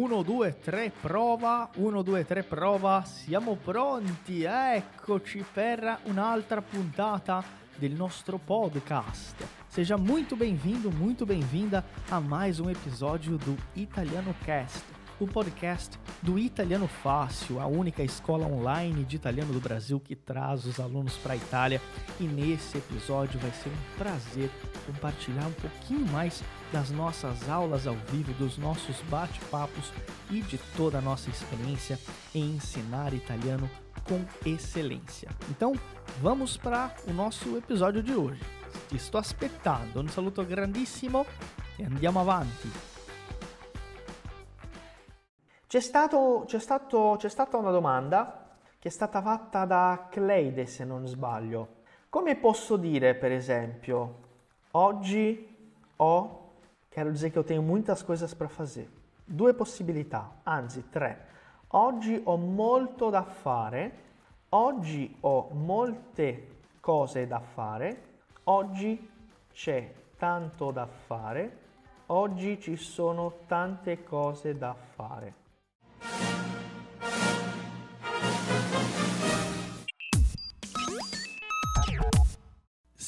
1, 2, 3, prova, 1, 2, 3, prova, siamo pronti, eccoci per un'altra puntata del nostro podcast. Seja muito bem-vindo, muito bem-vinda a mais um episódio do Italiano Cast, o podcast do Italiano Fácil, a única escola online de italiano do Brasil que traz os alunos para a Itália. E nesse episódio vai ser um prazer compartilhar um pouquinho mais das nossas aulas ao vivo, dos nossos bate-papos e de toda a nossa experiência em ensinar italiano com excelência. Então, vamos para o nosso episódio de hoje. Sto aspettando, un saluto grandissimo e andiamo avanti. C'è, stato, c'è, stato, c'è stata una domanda che è stata fatta da Cleide, se non sbaglio. Come posso dire, per esempio, oggi ho Quero dizer que eu tenho muitas coisas para fazer. Due possibilità, anzi tre. Oggi ho molto da fare. Oggi ho molte cose da fare. Oggi c'è tanto da fare. Oggi ci sono tante cose da fare.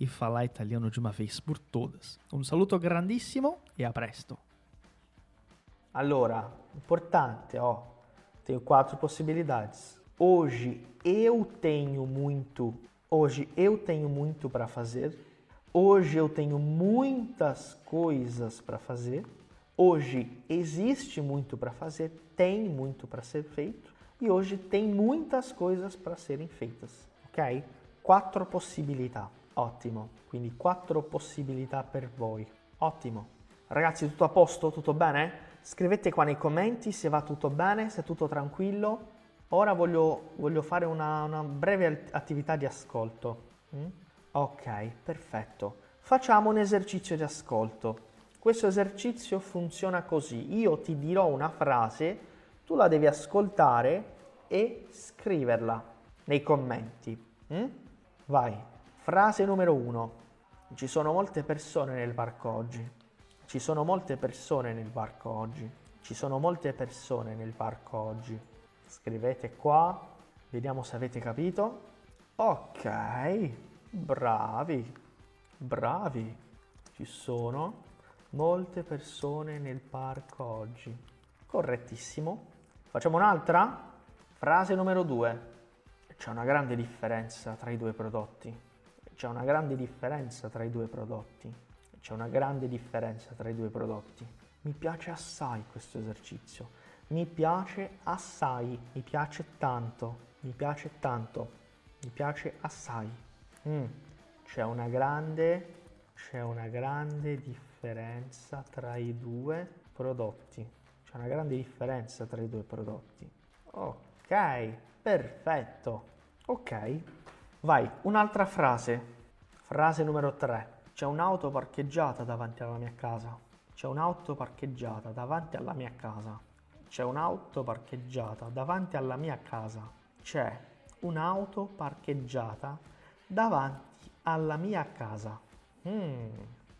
e falar italiano de uma vez por todas. Um saluto grandissimo e a presto! Allora, importante, ó, tenho quatro possibilidades. Hoje eu tenho muito, hoje eu tenho muito para fazer. Hoje eu tenho muitas coisas para fazer. Hoje existe muito para fazer, tem muito para ser feito e hoje tem muitas coisas para serem feitas, ok? Quattro possibilità. Ottimo, quindi quattro possibilità per voi. Ottimo. Ragazzi, tutto a posto? Tutto bene? Scrivete qua nei commenti se va tutto bene, se è tutto tranquillo. Ora voglio, voglio fare una, una, breve attività di ascolto. Mm? Ok, perfetto. Facciamo un esercizio di ascolto. Questo esercizio funziona così. Io ti dirò una frase, tu la devi ascoltare e scriverla nei commenti. Mm? Vai. Frase numero uno. Ci sono molte persone nel parco oggi. Ci sono molte persone nel parco oggi. Ci sono molte persone nel parco oggi. Scrivete qua. Vediamo se avete capito. Ok. Bravi. Bravi. Ci sono molte persone nel parco oggi. Correttissimo. Facciamo un'altra? Frase numero due. C'è una grande differenza tra i due prodotti. C'è una grande differenza tra i due prodotti. C'è una grande differenza tra i due prodotti. Mi piace assai questo esercizio. Mi piace assai, mi piace tanto, mi piace tanto, mi piace assai. Mm. C'è una grande, c'è una grande differenza tra i due prodotti. C'è una grande differenza tra i due prodotti. Ok, perfetto. Ok, Vai, un'altra frase. Frase numero 3. C'è un'auto parcheggiata davanti alla mia casa. C'è un'auto parcheggiata davanti alla mia casa. C'è un'auto parcheggiata davanti alla mia casa. C'è un'auto parcheggiata davanti alla mia casa. Mm.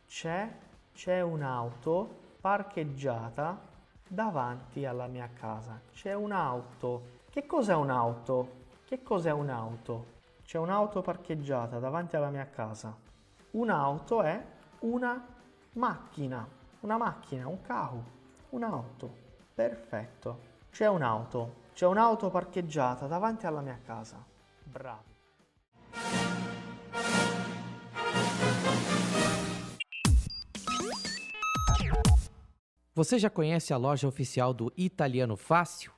C'è, c'è un'auto parcheggiata davanti alla mia casa. C'è un'auto. Che cos'è un'auto? Che cos'è un'auto? C'è un'auto parcheggiata davanti alla mia casa. Un'auto è una macchina, una macchina, un carro, un'auto. Perfetto. C'è un'auto, c'è un'auto parcheggiata davanti alla mia casa. Bravo. Você já conhece a loja oficial do Italiano Fácil?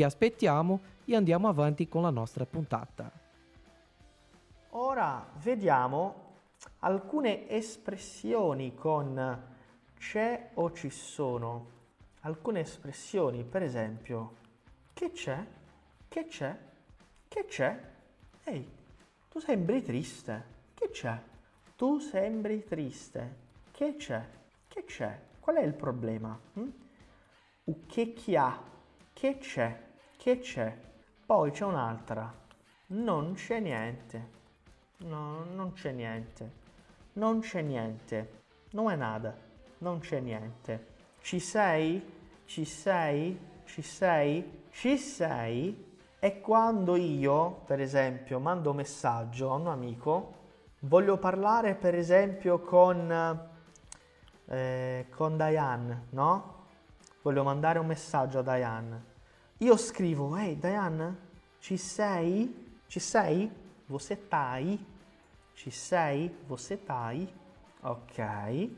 Ti aspettiamo e andiamo avanti con la nostra puntata. Ora vediamo alcune espressioni con c'è o ci sono. Alcune espressioni, per esempio, che c'è? Che c'è? Che c'è? Ehi, tu sembri triste. Che c'è? Tu sembri triste. Che c'è? Che c'è? Qual è il problema? Hm? che chi ha, che c'è, che c'è. Poi c'è un'altra, non c'è niente, no, non c'è niente, non c'è niente, non è nada, non c'è niente. Ci sei? Ci sei? Ci sei? Ci sei? E quando io, per esempio, mando un messaggio a un amico, voglio parlare per esempio con, eh, con Diane, no? voglio mandare un messaggio a Diane. Io scrivo, ehi Diane, ci sei? Ci sei? Você tá aí? Ci sei? Você tá aí? Ok.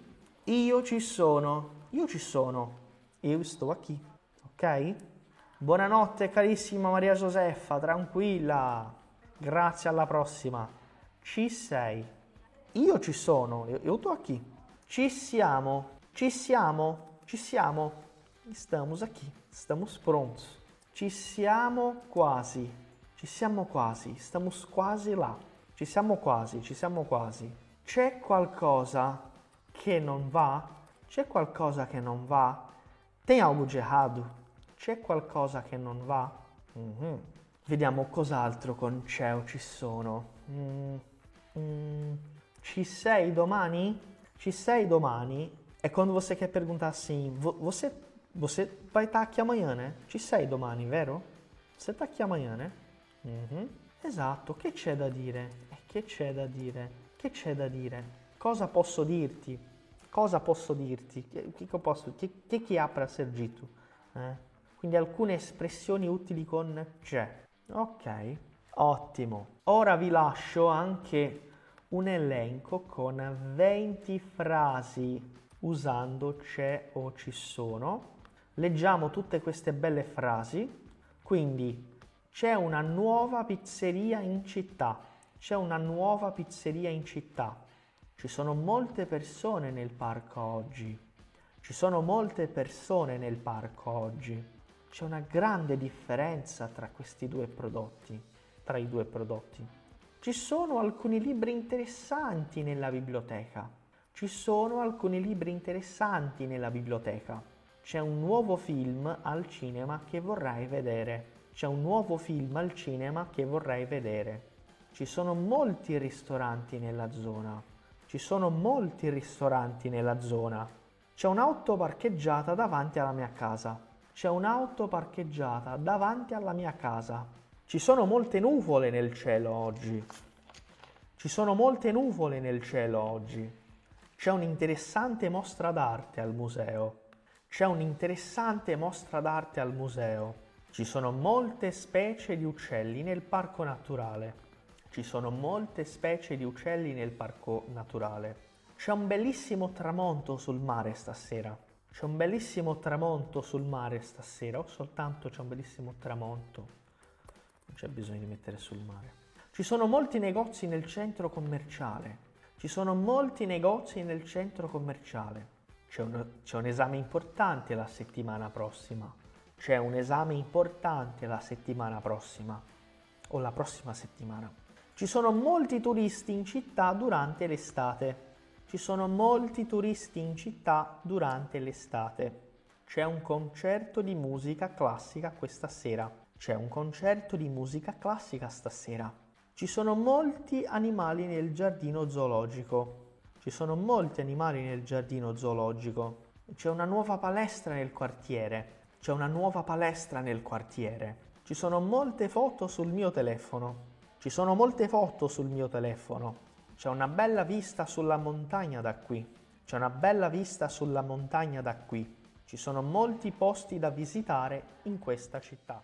Io ci sono. Io ci sono. Io sto aqui. Ok? Buonanotte carissima Maria Josefa, tranquilla. Grazie alla prossima. Ci sei? Io ci sono. Io, sto aqui. Ci siamo. Ci siamo. Ci siamo. Estamos aqui, estamos prontos. Ci siamo quasi, ci siamo quasi, estamos quasi là. Ci siamo quasi, ci siamo quasi. C'è qualcosa che non va? C'è qualcosa che non va? Tem algo de errado? C'è qualcosa che non va? Mm-hmm. Vediamo cos'altro con c'è o ci sono. Mm. Mm. Ci sei domani? Ci sei domani? É quando você quer perguntar assim, você Você vai estar aqui amanhã, né? Ci sei domani, vero? Você está aqui amanhã, né? Uhum. Esatto, che c'è da dire? E che c'è da dire? Che c'è da dire? Cosa posso dirti? Cosa posso dirti? Che, che, posso, che, che, che ha per ser dito? Eh? Quindi alcune espressioni utili con c'è. Ok, ottimo. Ora vi lascio anche un elenco con 20 frasi usando c'è o ci sono leggiamo tutte queste belle frasi. Quindi c'è una nuova pizzeria in città. C'è una nuova pizzeria in città. Ci sono molte persone nel parco oggi. Ci sono molte persone nel parco oggi. C'è una grande differenza tra questi due prodotti, tra i due prodotti. Ci sono alcuni libri interessanti nella biblioteca. Ci sono alcuni libri interessanti nella biblioteca. C'è un nuovo film al cinema che vorrei vedere. C'è un nuovo film al cinema che vorrei vedere. Ci sono molti ristoranti nella zona. Ci sono molti ristoranti nella zona. C'è un'auto parcheggiata davanti alla mia casa. C'è un'auto parcheggiata davanti alla mia casa. Ci sono molte nuvole nel cielo oggi. Ci sono molte nuvole nel cielo oggi. C'è un'interessante mostra d'arte al museo. C'è un'interessante mostra d'arte al museo. Ci sono molte specie di uccelli nel parco naturale. Ci sono molte specie di uccelli nel parco naturale. C'è un bellissimo tramonto sul mare stasera. C'è un bellissimo tramonto sul mare stasera, o soltanto c'è un bellissimo tramonto. Non c'è bisogno di mettere sul mare. Ci sono molti negozi nel centro commerciale. Ci sono molti negozi nel centro commerciale. C'è un, c'è un esame importante la settimana prossima. C'è un esame importante la settimana prossima. O la prossima settimana. Ci sono molti turisti in città durante l'estate. Ci sono molti turisti in città durante l'estate. C'è un concerto di musica classica questa sera. C'è un concerto di musica classica stasera. Ci sono molti animali nel giardino zoologico. Ci sono molti animali nel giardino zoologico. C'è una nuova palestra nel quartiere. C'è una nuova palestra nel quartiere. Ci sono molte foto sul mio telefono. Ci sono molte foto sul mio telefono. C'è una bella vista sulla montagna da qui. C'è una bella vista sulla montagna da qui. Ci sono molti posti da visitare in questa città.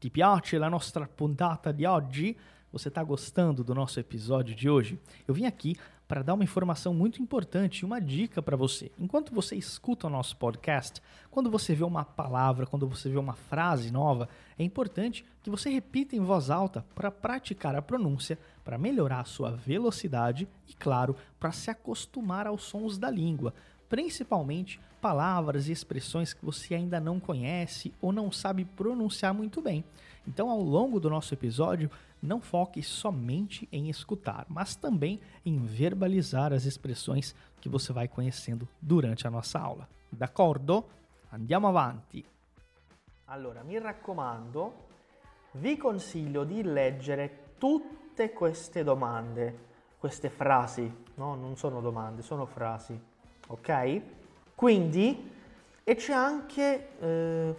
Ti piace la nostra puntata di oggi? Você está gostando do nosso episódio de hoje? Eu vim aqui para dar uma informação muito importante, uma dica para você. Enquanto você escuta o nosso podcast, quando você vê uma palavra, quando você vê uma frase nova, é importante que você repita em voz alta para praticar a pronúncia, para melhorar a sua velocidade e, claro, para se acostumar aos sons da língua, principalmente palavras e expressões que você ainda não conhece ou não sabe pronunciar muito bem. Então, ao longo do nosso episódio, não foque somente em escutar, mas também em verbalizar as expressões que você vai conhecendo durante a nossa aula. D'accordo? Andiamo avanti. Allora, mi raccomando, vi consiglio di leggere tutte queste domande, queste frasi, no, non sono domande, sono frasi, ok? Quindi, e c'è anche eh,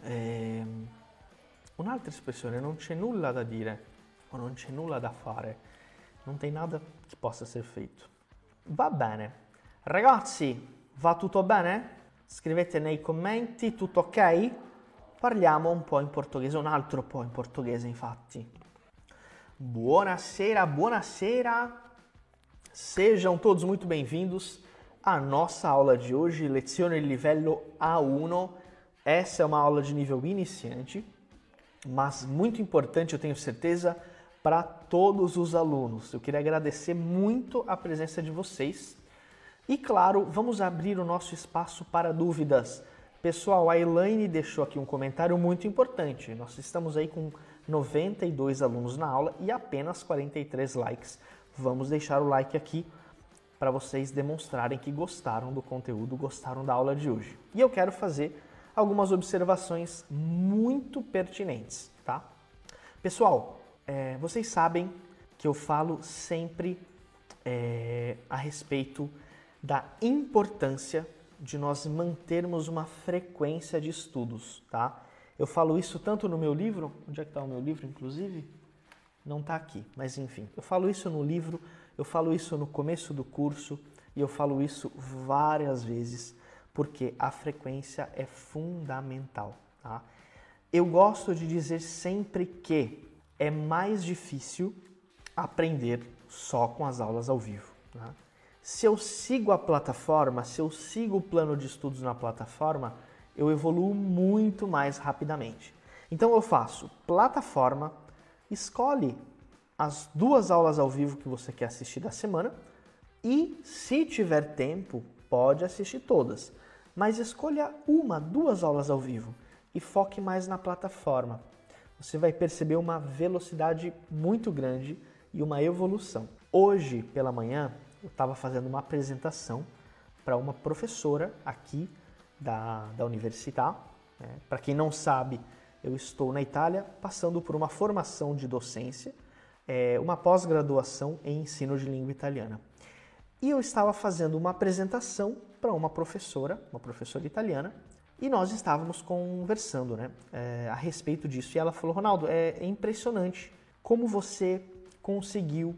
eh, un'altra espressione, non c'è nulla da dire o non c'è nulla da fare, non tem nada che possa essere feito. Va bene. Ragazzi, va tutto bene? Scrivete nei commenti, tutto ok? Parliamo un po' in portoghese, un altro po' in portoghese infatti. Buonasera, buonasera. Sejam todos muito bem-vindos à nossa aula de hoje, lezione livello A1. Essa é uma aula de nível iniciante, mas muito importante, eu tenho certeza, para todos os alunos. Eu queria agradecer muito a presença de vocês. E claro, vamos abrir o nosso espaço para dúvidas. Pessoal, a Elaine deixou aqui um comentário muito importante. Nós estamos aí com 92 alunos na aula e apenas 43 likes. Vamos deixar o like aqui para vocês demonstrarem que gostaram do conteúdo, gostaram da aula de hoje. E eu quero fazer algumas observações muito pertinentes, tá? Pessoal, é, vocês sabem que eu falo sempre é, a respeito da importância de nós mantermos uma frequência de estudos, tá? Eu falo isso tanto no meu livro, onde é que está o meu livro, inclusive? Não está aqui, mas enfim, eu falo isso no livro, eu falo isso no começo do curso e eu falo isso várias vezes, porque a frequência é fundamental, tá? Eu gosto de dizer sempre que é mais difícil aprender só com as aulas ao vivo. Né? Se eu sigo a plataforma, se eu sigo o plano de estudos na plataforma, eu evoluo muito mais rapidamente. Então eu faço plataforma, escolhe as duas aulas ao vivo que você quer assistir da semana e, se tiver tempo, pode assistir todas. Mas escolha uma, duas aulas ao vivo e foque mais na plataforma você vai perceber uma velocidade muito grande e uma evolução. Hoje pela manhã eu estava fazendo uma apresentação para uma professora aqui da, da universidade. Né? Para quem não sabe, eu estou na Itália passando por uma formação de docência, é, uma pós-graduação em ensino de língua italiana. E eu estava fazendo uma apresentação para uma professora, uma professora italiana, e nós estávamos conversando né, é, a respeito disso. E ela falou: Ronaldo, é, é impressionante como você conseguiu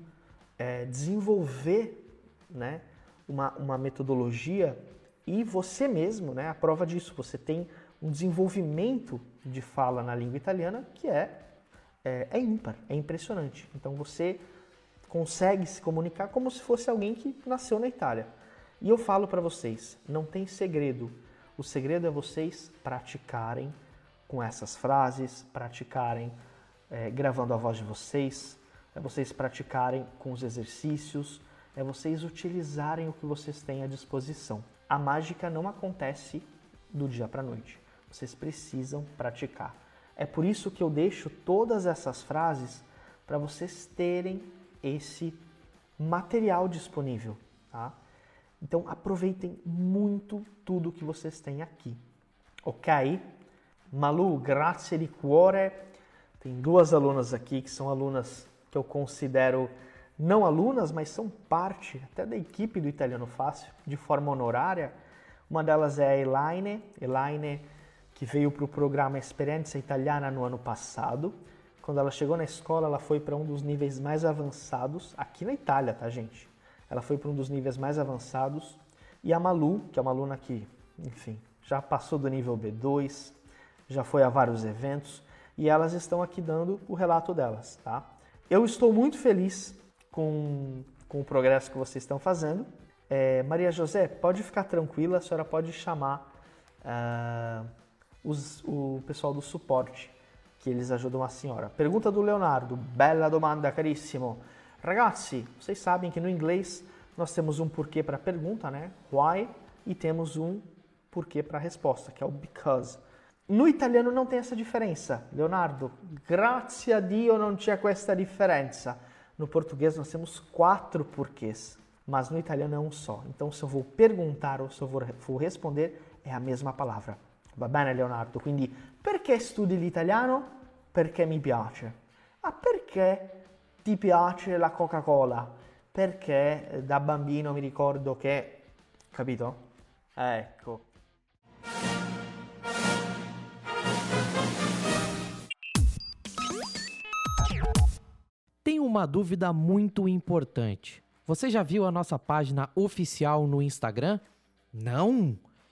é, desenvolver né, uma, uma metodologia e você mesmo, né, a prova disso, você tem um desenvolvimento de fala na língua italiana que é, é, é ímpar, é impressionante. Então você consegue se comunicar como se fosse alguém que nasceu na Itália. E eu falo para vocês, não tem segredo. O segredo é vocês praticarem com essas frases, praticarem é, gravando a voz de vocês, é vocês praticarem com os exercícios, é vocês utilizarem o que vocês têm à disposição. A mágica não acontece do dia para noite. Vocês precisam praticar. É por isso que eu deixo todas essas frases para vocês terem esse material disponível, tá? Então aproveitem muito tudo que vocês têm aqui, ok? Malu, grazie di cuore. Tem duas alunas aqui que são alunas que eu considero não alunas, mas são parte até da equipe do Italiano Fácil, de forma honorária. Uma delas é a Elaine, Elaine que veio para o programa Experiência Italiana no ano passado. Quando ela chegou na escola, ela foi para um dos níveis mais avançados, aqui na Itália, tá, gente? Ela foi para um dos níveis mais avançados. E a Malu, que é uma aluna que, enfim, já passou do nível B2, já foi a vários eventos, e elas estão aqui dando o relato delas, tá? Eu estou muito feliz com, com o progresso que vocês estão fazendo. É, Maria José, pode ficar tranquila, a senhora pode chamar uh, os, o pessoal do suporte, que eles ajudam a senhora. Pergunta do Leonardo, bella domanda, carissimo. Ragazzi, vocês sabem que no inglês nós temos um porquê para pergunta, né? Why? E temos um porquê para resposta, que é o because. No italiano não tem essa diferença. Leonardo, grazie a Dio non c'è questa differenza. No português nós temos quatro porquês, mas no italiano é um só. Então, se eu vou perguntar ou se eu vou responder, é a mesma palavra. Va bene, Leonardo? Quindi, perché studi l'italiano? Perché mi piace. Ah, perché ti piace la Coca-Cola? Perché eh, da bambino mi ricordo che... Capito? Ecco. uma dúvida muito importante. Você já viu a nossa página oficial no Instagram? Não?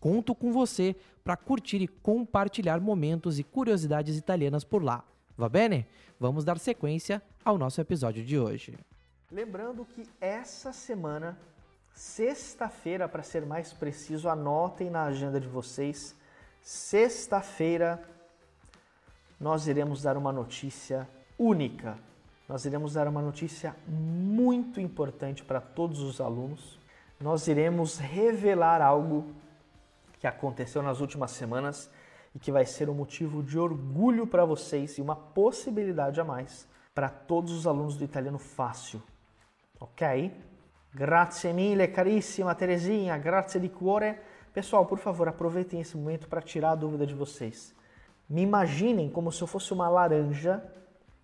Conto com você para curtir e compartilhar momentos e curiosidades italianas por lá. Va bene? Vamos dar sequência ao nosso episódio de hoje. Lembrando que essa semana, sexta-feira, para ser mais preciso, anotem na agenda de vocês. Sexta-feira, nós iremos dar uma notícia única. Nós iremos dar uma notícia muito importante para todos os alunos. Nós iremos revelar algo que aconteceu nas últimas semanas e que vai ser um motivo de orgulho para vocês e uma possibilidade a mais para todos os alunos do italiano fácil. Ok? Grazie mille, carissima Terezinha, grazie di cuore. Pessoal, por favor, aproveitem esse momento para tirar a dúvida de vocês. Me imaginem como se eu fosse uma laranja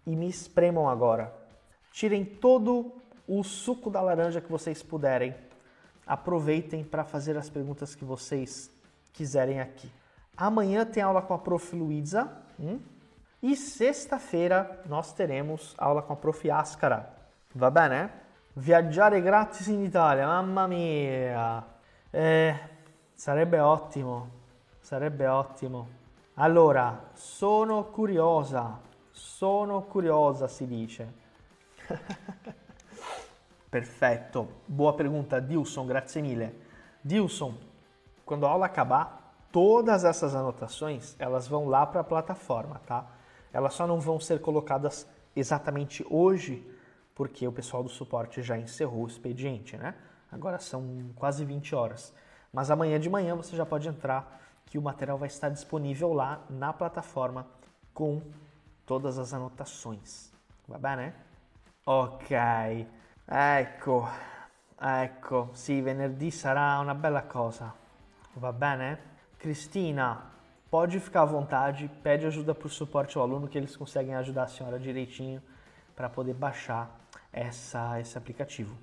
e me espremam agora. Tirem todo o suco da laranja que vocês puderem. Aproveitem para fazer as perguntas que vocês quiserem aqui. Amanhã tem aula com a Prof. Luiza. Hum? E sexta-feira nós teremos aula com a Prof. Ascara. Va bene? Viaggiare gratis in Italia, mamma mia! Eh, sarebbe ottimo, sarebbe ottimo. Allora, sono curiosa, sono curiosa si dice. Perfetto, boa pergunta, Dilson, grazie mille. Dilson, quando a aula acabar, todas essas anotações, elas vão lá para a plataforma, tá? Elas só não vão ser colocadas exatamente hoje, porque o pessoal do suporte já encerrou o expediente, né? Agora são quase 20 horas. Mas amanhã de manhã você já pode entrar que o material vai estar disponível lá na plataforma com todas as anotações. Va bene? Ok, ecco, ecco, sì, venerdì sarà una bella cosa. Va bene? Cristina, pode ficar à vontade, pede ajuda para o suporte ao aluno que eles conseguem ajudar a senhora direitinho para poder baixar essa, esse aplicativo.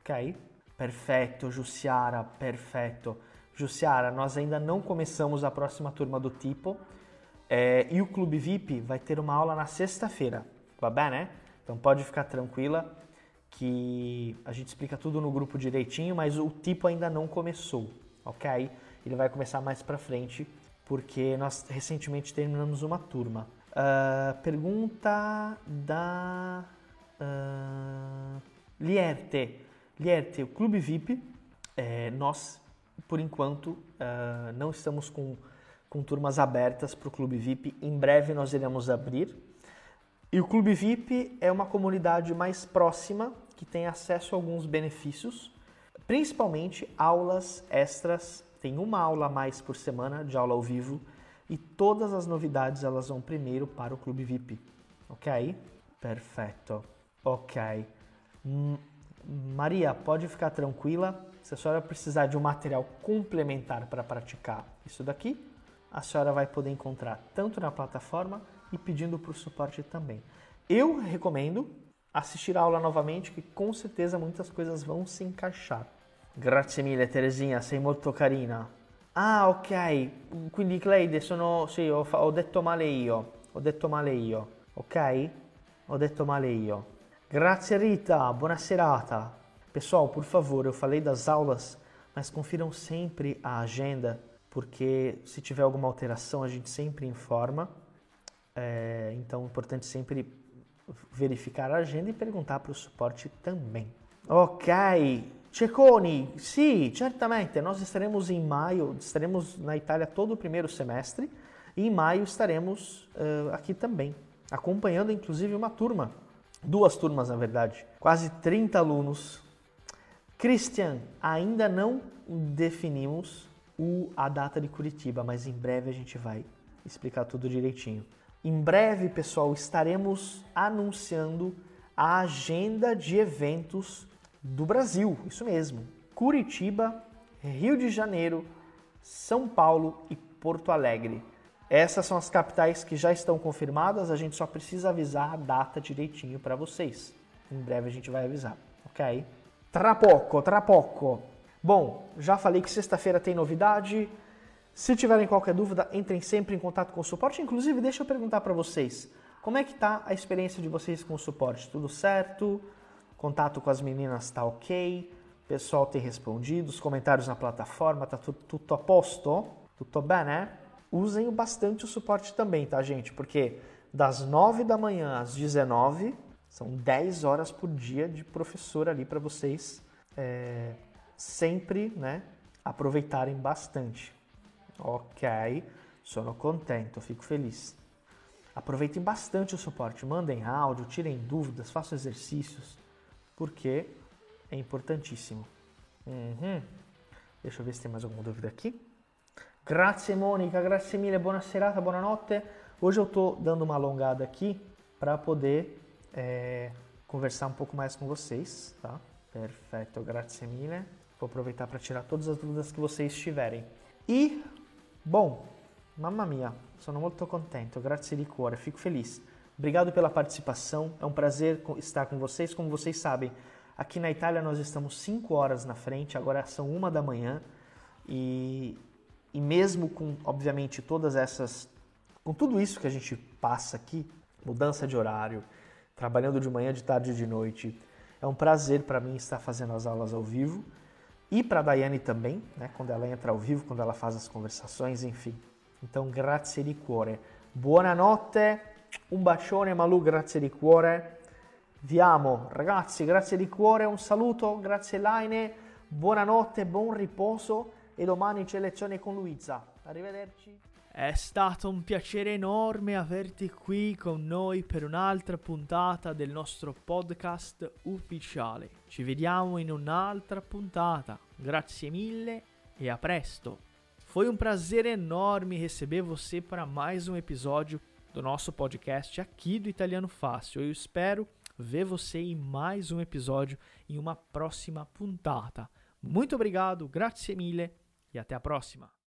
Ok? Perfeito, Jussiara, perfeito. Jussiara, nós ainda não começamos a próxima turma do tipo é, e o Clube VIP vai ter uma aula na sexta-feira, va bem, né? Então pode ficar tranquila que a gente explica tudo no grupo direitinho, mas o tipo ainda não começou, ok? Ele vai começar mais para frente porque nós recentemente terminamos uma turma. Uh, pergunta da uh, Lierte. Lierte, o Clube VIP, é, nós, por enquanto, uh, não estamos com, com turmas abertas para o Clube VIP. Em breve nós iremos abrir. E o Clube VIP é uma comunidade mais próxima que tem acesso a alguns benefícios, principalmente aulas extras. Tem uma aula a mais por semana de aula ao vivo e todas as novidades elas vão primeiro para o Clube VIP. Ok? Perfeito. Ok. Maria, pode ficar tranquila. Se a senhora precisar de um material complementar para praticar isso daqui, a senhora vai poder encontrar tanto na plataforma e pedindo para o suporte também. Eu recomendo assistir a aula novamente, que com certeza muitas coisas vão se encaixar. Grazie mille Teresinha, sei molto carina. Ah, ok. Quindi Cleide sono... Sì, ho, ho detto male io. Ho detto male io. Ok? Ho detto male io. Grazie Rita, buona serata. Pessoal, por favor, eu falei das aulas, mas confiram sempre a agenda, porque se tiver alguma alteração a gente sempre informa. É, então é importante sempre verificar a agenda e perguntar para o suporte também. Ok, Ceconi, sim, certamente, nós estaremos em maio, estaremos na Itália todo o primeiro semestre e em maio estaremos uh, aqui também, acompanhando inclusive uma turma duas turmas na verdade, quase 30 alunos. Christian, ainda não definimos o, a data de Curitiba, mas em breve a gente vai explicar tudo direitinho. Em breve, pessoal, estaremos anunciando a agenda de eventos do Brasil, isso mesmo. Curitiba, Rio de Janeiro, São Paulo e Porto Alegre. Essas são as capitais que já estão confirmadas, a gente só precisa avisar a data direitinho para vocês. Em breve a gente vai avisar, ok? Tra poco, tra poco. Bom, já falei que sexta-feira tem novidade. Se tiverem qualquer dúvida, entrem sempre em contato com o suporte. Inclusive, deixa eu perguntar para vocês, como é que tá a experiência de vocês com o suporte? Tudo certo? Contato com as meninas tá ok? Pessoal tem respondido, os comentários na plataforma, tá tudo, tudo a posto? Tudo bem, né? usem bastante o suporte também, tá, gente? Porque das 9 da manhã às 19 são 10 horas por dia de professor ali para vocês é, sempre né, aproveitarem bastante. Ok, sono contento, fico feliz. Aproveitem bastante o suporte, mandem áudio, tirem dúvidas, façam exercícios, porque é importantíssimo. Uhum. Deixa eu ver se tem mais alguma dúvida aqui. Grazie Mônica, grazie mille, buona serata, buonanotte. Hoje eu estou dando uma alongada aqui para poder é, conversar um pouco mais com vocês, tá? Perfeito, grazie mille. Vou aproveitar para tirar todas as dúvidas que vocês tiverem. E, bom, mamma mia, sono molto contento, grazie di cuore, fico feliz. Obrigado pela participação, é um prazer estar com vocês. Como vocês sabem, aqui na Itália nós estamos 5 horas na frente, agora são uma da manhã e e mesmo com, obviamente, todas essas, com tudo isso que a gente passa aqui, mudança de horário, trabalhando de manhã, de tarde e de noite, é um prazer para mim estar fazendo as aulas ao vivo e para a Daiane também, né, quando ela entra ao vivo, quando ela faz as conversações, enfim. Então, grazie di cuore. Buonanotte, un bacione Malu, grazie di cuore. Vi amo, ragazzi, grazie di cuore, un saluto, grazie Laine, buonanotte, buon riposo e domani c'è lezione con Luisa. Arrivederci. È stato un piacere enorme averti qui con noi per un'altra puntata del nostro podcast ufficiale. Ci vediamo in un'altra puntata. Grazie mille e a presto. Foi um prazer enorme receber você para mais um episódio do nosso podcast aqui do Italiano Fácil. Eu espero ver você em mais um episódio em uma próxima puntata. Muito obrigado, grazie mille e até a próxima!